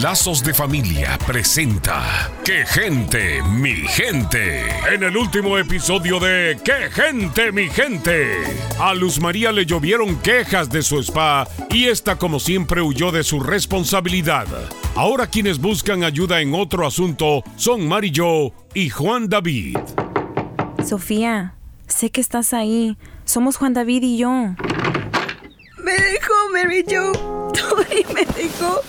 Lazos de Familia presenta ¡Qué gente, mi gente! En el último episodio de ¡Qué gente, mi gente! A Luz María le llovieron quejas de su spa y esta como siempre huyó de su responsabilidad. Ahora quienes buscan ayuda en otro asunto son Mari Jo y Juan David. Sofía, sé que estás ahí. Somos Juan David y yo. Me dejó Mary Jo. Tori me dejó.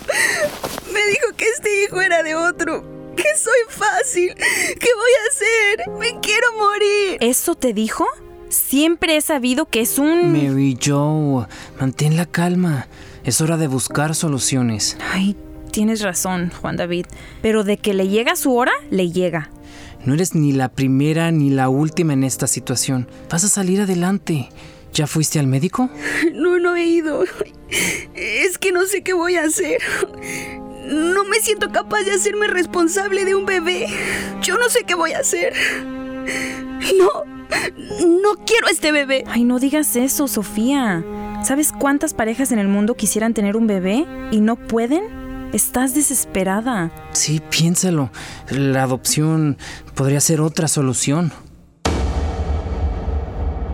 Me dijo que este hijo era de otro. Que soy fácil. ¿Qué voy a hacer? Me quiero morir. ¿Eso te dijo? Siempre he sabido que es un... Mary Jo, mantén la calma. Es hora de buscar soluciones. Ay, tienes razón, Juan David. Pero de que le llega su hora, le llega. No eres ni la primera ni la última en esta situación. Vas a salir adelante. ¿Ya fuiste al médico? No, no he ido. Es que no sé qué voy a hacer. No me siento capaz de hacerme responsable de un bebé. Yo no sé qué voy a hacer. No, no quiero este bebé. Ay, no digas eso, Sofía. ¿Sabes cuántas parejas en el mundo quisieran tener un bebé y no pueden? Estás desesperada. Sí, piénsalo. La adopción podría ser otra solución.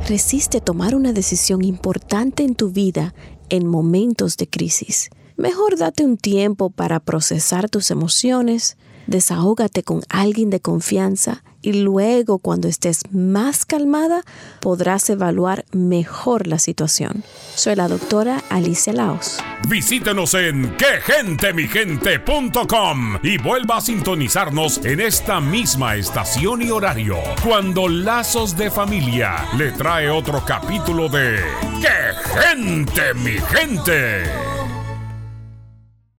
Resiste tomar una decisión importante en tu vida en momentos de crisis. Mejor date un tiempo para procesar tus emociones, desahógate con alguien de confianza y luego cuando estés más calmada podrás evaluar mejor la situación. Soy la doctora Alicia Laos. Visítenos en quegentemigente.com y vuelva a sintonizarnos en esta misma estación y horario cuando Lazos de Familia le trae otro capítulo de ¡Qué gente, mi gente!